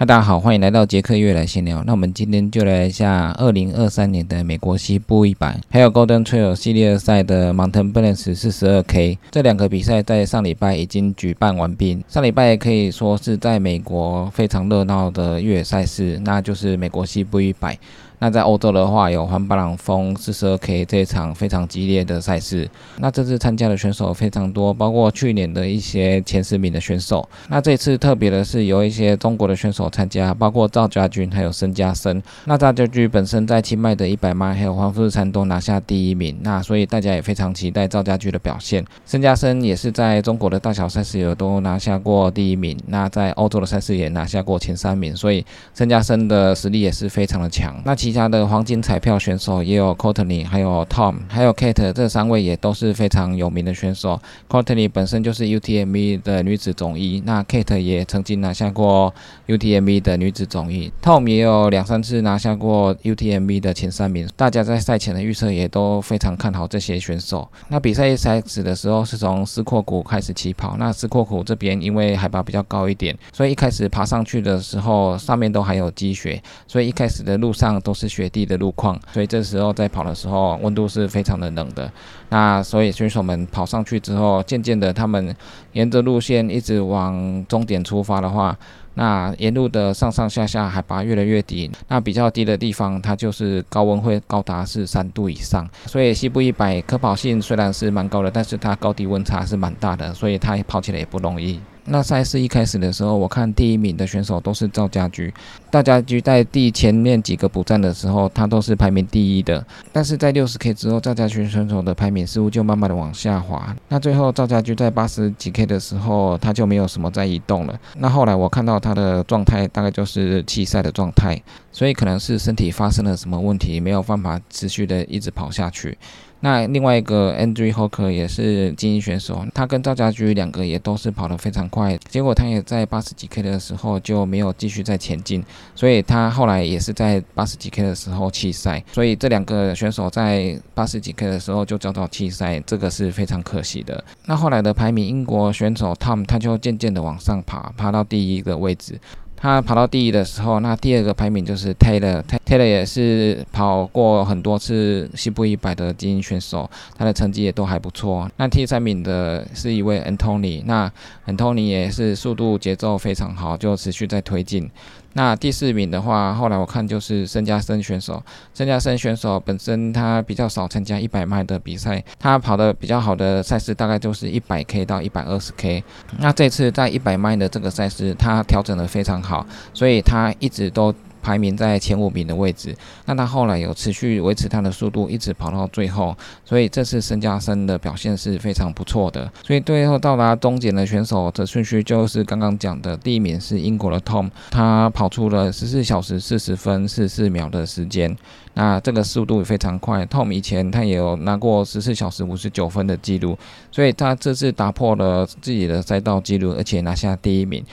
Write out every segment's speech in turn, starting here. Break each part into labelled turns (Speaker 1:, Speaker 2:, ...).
Speaker 1: 嗨，大家好，欢迎来到杰克月来闲聊。那我们今天就来一下二零二三年的美国西部一百，还有 Golden Trail 系列赛的 Mountain Balance 四十二 K 这两个比赛在上礼拜已经举办完毕。上礼拜可以说是在美国非常热闹的越野赛事，那就是美国西部一百。那在欧洲的话，有环巴朗峰四十二 K 这一场非常激烈的赛事。那这次参加的选手非常多，包括去年的一些前十名的选手。那这次特别的是有一些中国的选手参加，包括赵家军还有申嘉森。那赵家军本身在清迈的一百迈还有黄富士山都拿下第一名，那所以大家也非常期待赵家军的表现。申嘉森也是在中国的大小赛事有都拿下过第一名，那在欧洲的赛事也拿下过前三名，所以申嘉森的实力也是非常的强。那其其他的黄金彩票选手也有 Courtney，还有 Tom，还有 Kate，这三位也都是非常有名的选手。Courtney 本身就是 UTMB 的女子总一，那 Kate 也曾经拿下过 UTMB 的女子总一，Tom 也有两三次拿下过 UTMB 的前三名。大家在赛前的预测也都非常看好这些选手。那比赛一开始的时候是从斯阔谷开始起跑，那斯阔谷这边因为海拔比较高一点，所以一开始爬上去的时候上面都还有积雪，所以一开始的路上都。是雪地的路况，所以这时候在跑的时候温度是非常的冷的。那所以选手们跑上去之后，渐渐的他们沿着路线一直往终点出发的话，那沿路的上上下下海拔越来越低。那比较低的地方，它就是高温会高达是三度以上。所以西部一百可跑性虽然是蛮高的，但是它高低温差是蛮大的，所以它跑起来也不容易。那赛事一开始的时候，我看第一名的选手都是赵家驹。赵家驹在第前面几个补站的时候，他都是排名第一的。但是在六十 K 之后，赵家驹选手的排名似乎就慢慢的往下滑。那最后赵家驹在八十几 K 的时候，他就没有什么在移动了。那后来我看到他的状态大概就是弃赛的状态，所以可能是身体发生了什么问题，没有办法持续的一直跑下去。那另外一个 Andrew Hawker 也是精英选手，他跟赵家驹两个也都是跑得非常快，结果他也在八十几 K 的时候就没有继续再前进，所以他后来也是在八十几 K 的时候弃赛，所以这两个选手在八十几 K 的时候就遭到弃赛，这个是非常可惜的。那后来的排名，英国选手 Tom 他就渐渐的往上爬，爬到第一个位置。他跑到第一的时候，那第二个排名就是 Taylor，Taylor 也是跑过很多次西部一百的精英选手，他的成绩也都还不错。那第三名的是一位 Antony，那 Antony 也是速度节奏非常好，就持续在推进。那第四名的话，后来我看就是申加森选手。申加森选手本身他比较少参加一百迈的比赛，他跑的比较好的赛事大概就是一百 K 到一百二十 K。那这次在一百迈的这个赛事，他调整的非常好，所以他一直都。排名在前五名的位置，那他后来有持续维持他的速度，一直跑到最后，所以这次申加森的表现是非常不错的。所以最后到达终点的选手的顺序就是刚刚讲的，第一名是英国的 Tom，他跑出了十四小时四十分四十四秒的时间，那这个速度也非常快。Tom 以前他也有拿过十四小时五十九分的记录，所以他这次打破了自己的赛道记录，而且拿下第一名。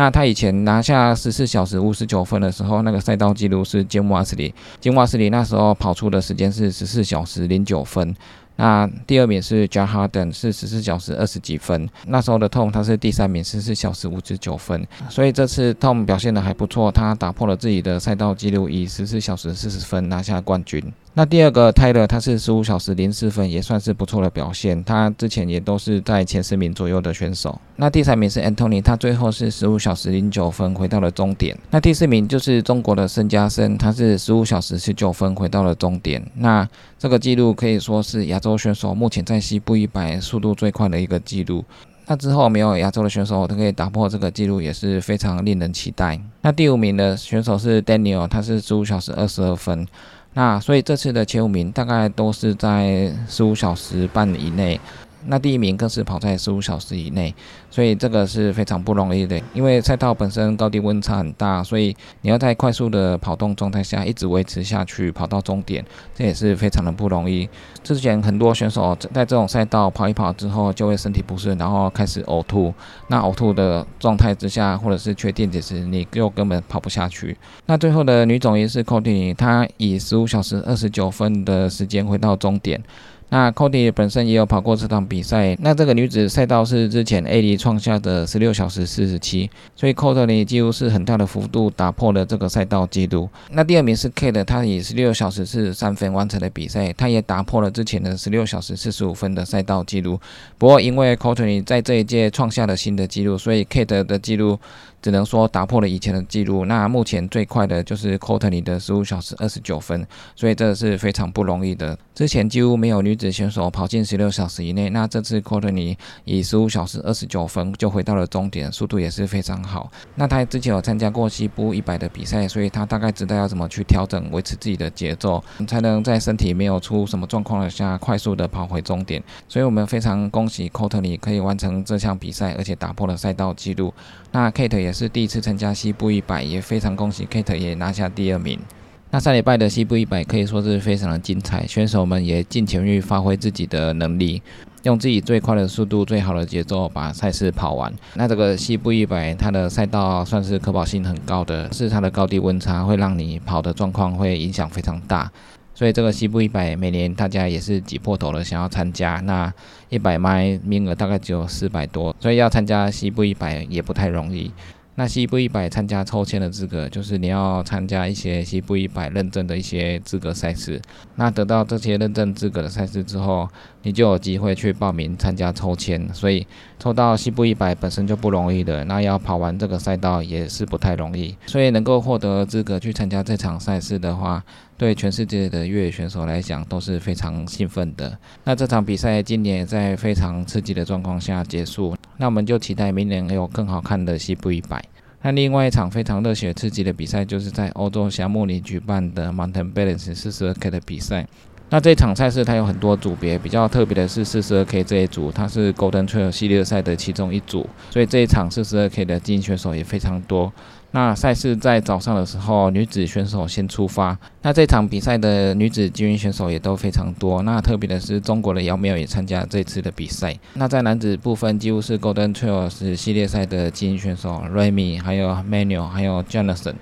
Speaker 1: 那他以前拿下十四小时五十九分的时候，那个赛道记录是金瓦斯里，金瓦斯里那时候跑出的时间是十四小时零九分。那第二名是 John Harden，是十四小时二十几分。那时候的 Tom 他是第三名，十四小时五十九分。所以这次 Tom 表现的还不错，他打破了自己的赛道记录，以十四小时四十分拿下冠军。那第二个泰勒，他是十五小时零四分，也算是不错的表现。他之前也都是在前十名左右的选手。那第三名是 Antony，他最后是十五小时零九分回到了终点。那第四名就是中国的申嘉森，他是十五小时十九分回到了终点。那这个记录可以说是亚洲选手目前在西部一百速度最快的一个记录。那之后没有亚洲的选手都可以打破这个记录，也是非常令人期待。那第五名的选手是 Daniel，他是十五小时二十二分。那所以这次的前五名大概都是在十五小时半以内。那第一名更是跑在十五小时以内，所以这个是非常不容易的。因为赛道本身高低温差很大，所以你要在快速的跑动状态下一直维持下去，跑到终点，这也是非常的不容易。之前很多选手在这种赛道跑一跑之后，就会身体不适，然后开始呕吐。那呕吐的状态之下，或者是缺电解质，你又根本跑不下去。那最后的女总也是 c o d y 她以十五小时二十九分的时间回到终点。那 Cody 本身也有跑过这场比赛。那这个女子赛道是之前 A 里创下的十六小时四十七，所以 Cody 几乎是很大的幅度打破了这个赛道记录。那第二名是 Kate，她以十六小时四十三分完成了比赛，她也打破了之前的十六小时四十五分的赛道记录。不过因为 Cody 在这一届创下了新的记录，所以 Kate 的记录。只能说打破了以前的记录。那目前最快的就是 c o t e y 的十五小时二十九分，所以这是非常不容易的。之前几乎没有女子选手跑进十六小时以内，那这次 c o t e y 以十五小时二十九分就回到了终点，速度也是非常好。那他之前有参加过西部一百的比赛，所以他大概知道要怎么去调整、维持自己的节奏，才能在身体没有出什么状况的下快速的跑回终点。所以我们非常恭喜 c o t e y 可以完成这项比赛，而且打破了赛道纪录。那 Kate 也。也是第一次参加西部一百，也非常恭喜 Kate 也拿下第二名。那上礼拜的西部一百可以说是非常的精彩，选手们也尽全力发挥自己的能力，用自己最快的速度、最好的节奏把赛事跑完。那这个西部一百，它的赛道算是可跑性很高的，是它的高低温差会让你跑的状况会影响非常大。所以这个西部一百每年大家也是挤破头了想要参加，那一百迈名额大概只有四百多，所以要参加西部一百也不太容易。那西部一百参加抽签的资格，就是你要参加一些西部一百认证的一些资格赛事。那得到这些认证资格的赛事之后，你就有机会去报名参加抽签。所以抽到西部一百本身就不容易的，那要跑完这个赛道也是不太容易。所以能够获得资格去参加这场赛事的话，对全世界的越野选手来讲都是非常兴奋的。那这场比赛今年也在非常刺激的状况下结束。那我们就期待明年有更好看的西部一百。那另外一场非常热血刺激的比赛，就是在欧洲霞慕尼举办的 Mountain Balance 四十二 K 的比赛。那这场赛事它有很多组别，比较特别的是四十二 K 这一组，它是 Golden Trail 系列赛的其中一组，所以这一场四十二 K 的精英选手也非常多。那赛事在早上的时候，女子选手先出发。那这场比赛的女子精英选手也都非常多。那特别的是，中国的姚淼也参加这次的比赛。那在男子部分，几乎是 Golden Trails 系列赛的精英选手，Remy，还有 Manuel，还有 Jonathan。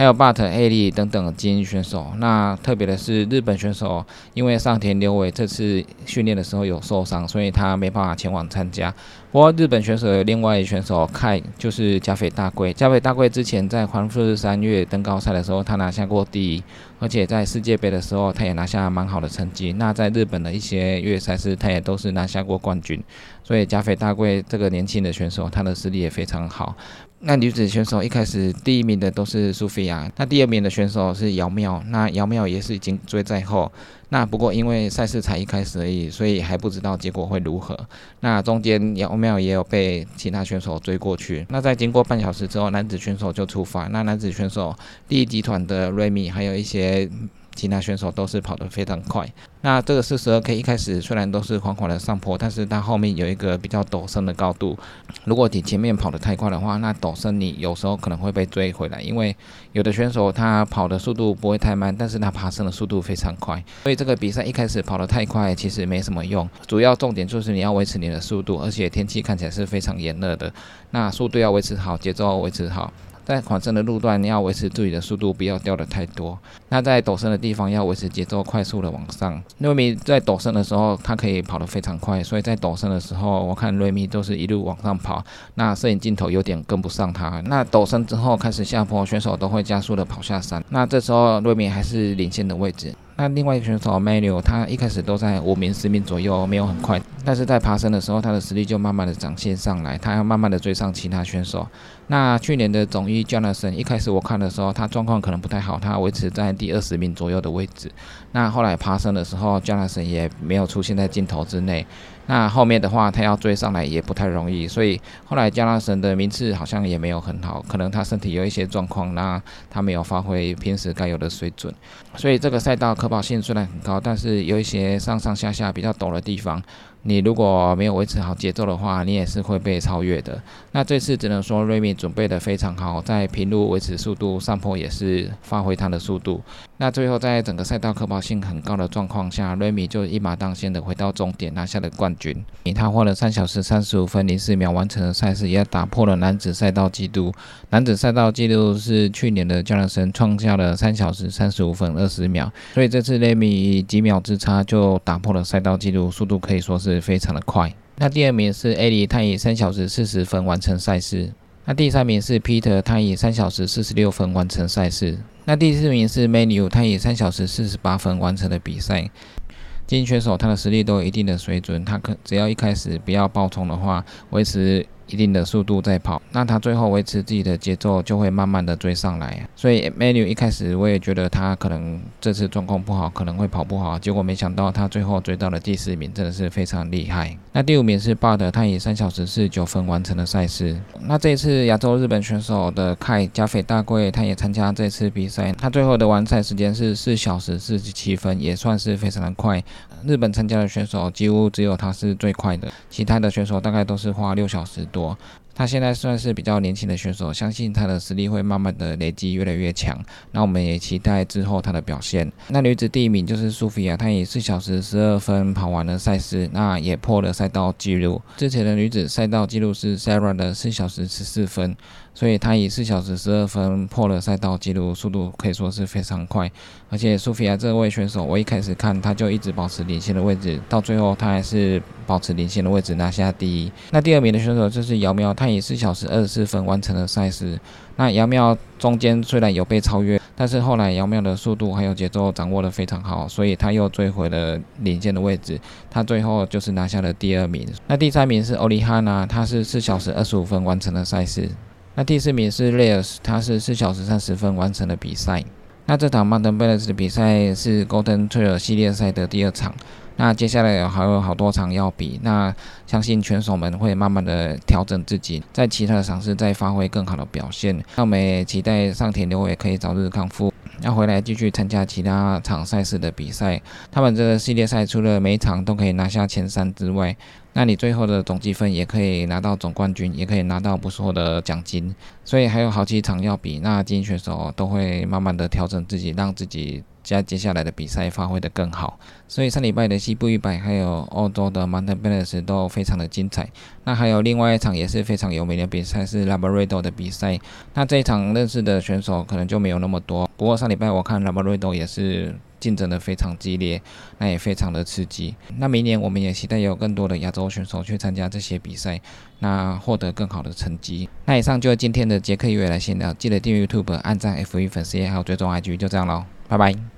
Speaker 1: 还有 But、A 利等等精英选手。那特别的是日本选手，因为上田刘伟这次训练的时候有受伤，所以他没办法前往参加。不过日本选手有另外一选手凯，就是加菲大贵。加菲大贵之前在环富士山越野登高赛的时候，他拿下过第一，而且在世界杯的时候，他也拿下蛮好的成绩。那在日本的一些越野赛事，他也都是拿下过冠军。所以加菲大贵这个年轻的选手，他的实力也非常好。那女子选手一开始第一名的都是苏菲亚，那第二名的选手是姚妙，那姚妙也是已经追在后。那不过因为赛事才一开始而已，所以还不知道结果会如何。那中间姚妙也有被其他选手追过去。那在经过半小时之后，男子选手就出发。那男子选手第一集团的瑞米还有一些。其他选手都是跑得非常快。那这个四十二 K 一开始虽然都是缓缓的上坡，但是它后面有一个比较陡升的高度。如果你前面跑得太快的话，那陡升你有时候可能会被追回来。因为有的选手他跑的速度不会太慢，但是他爬升的速度非常快。所以这个比赛一开始跑得太快其实没什么用。主要重点就是你要维持你的速度，而且天气看起来是非常炎热的。那速度要维持好，节奏要维持好。在缓升的路段，你要维持自己的速度，不要掉的太多。那在陡升的地方，要维持节奏，快速的往上。瑞米在陡升的时候，他可以跑得非常快，所以在陡升的时候，我看瑞米都是一路往上跑。那摄影镜头有点跟不上他。那陡升之后开始下坡，选手都会加速的跑下山。那这时候瑞米还是领先的位置。那另外一个选手 Manuel，他一开始都在五名、十名左右，没有很快。但是在爬升的时候，他的实力就慢慢的展现上来，他要慢慢的追上其他选手。那去年的总一加纳森一开始我看的时候，他状况可能不太好，他维持在第二十名左右的位置。那后来爬升的时候加纳森也没有出现在镜头之内。那后面的话，他要追上来也不太容易，所以后来加拉神的名次好像也没有很好，可能他身体有一些状况，那他没有发挥平时该有的水准。所以这个赛道可跑性虽然很高，但是有一些上上下下比较陡的地方，你如果没有维持好节奏的话，你也是会被超越的。那这次只能说瑞米准备的非常好，在平路维持速度，上坡也是发挥他的速度。那最后在整个赛道可跑性很高的状况下，瑞米就一马当先的回到终点，拿下了冠军。他花了三小时三十五分零四秒完成的赛事，也打破了男子赛道纪录。男子赛道纪录是去年的加勒森创下了三小时三十五分二十秒，所以这次雷米几秒之差就打破了赛道纪录，速度可以说是。非常的快。那第二名是艾利，他以三小时四十分完成赛事。那第三名是彼得他以三小时四十六分完成赛事。那第四名是 Menu，他以三小时四十八分完成了比赛。金选手他的实力都有一定的水准，他可只要一开始不要爆冲的话，维持。一定的速度在跑，那他最后维持自己的节奏，就会慢慢的追上来。所以 Manu 一开始我也觉得他可能这次状况不好，可能会跑不好，结果没想到他最后追到了第四名，真的是非常厉害。那第五名是 Bud，他以三小时四十九分完成了赛事。那这一次亚洲日本选手的凯加菲大贵，他也参加这次比赛，他最后的完赛时间是四小时四十七分，也算是非常的快。日本参加的选手几乎只有他是最快的，其他的选手大概都是花六小时多。 뭐? 他现在算是比较年轻的选手，相信他的实力会慢慢的累积越来越强。那我们也期待之后他的表现。那女子第一名就是苏菲亚，她以四小时十二分跑完了赛事，那也破了赛道记录。之前的女子赛道记录是 Sarah 的四小时十四分。所以她以四小时十二分破了赛道记录，速度可以说是非常快。而且苏菲亚这位选手，我一开始看她就一直保持领先的位置，到最后她还是保持领先的位置拿下第一。那第二名的选手就是姚苗，她以四小时二十四分完成了赛事。那姚妙中间虽然有被超越，但是后来姚妙的速度还有节奏掌握的非常好，所以他又追回了领先的位置。他最后就是拿下了第二名。那第三名是欧里哈纳，他是四小时二十五分完成了赛事。那第四名是 Lears，他是四小时三十分完成了比赛。那这场 Mountain b a l a n c e 的比赛是 Golden Trail 系列赛的第二场。那接下来还有好多场要比，那相信选手们会慢慢的调整自己，在其他的场次再发挥更好的表现。那我们也期待上田刘也可以早日康复。要回来继续参加其他场赛事的比赛。他们这个系列赛除了每场都可以拿下前三之外，那你最后的总积分也可以拿到总冠军，也可以拿到不错的奖金。所以还有好几场要比，那精英选手都会慢慢的调整自己，让自己。加接下来的比赛发挥的更好，所以上礼拜的西部一百还有欧洲的 Mountain Balance 都非常的精彩。那还有另外一场也是非常有名的比赛是 Labrador 的比赛。那这一场认识的选手可能就没有那么多，不过上礼拜我看 Labrador 也是竞争的非常激烈，那也非常的刺激。那明年我们也期待有更多的亚洲选手去参加这些比赛，那获得更好的成绩。那以上就是今天的杰克越来闲聊，记得订阅 YouTube、按赞 F 一粉丝页还有追踪 IG，就这样喽。拜拜。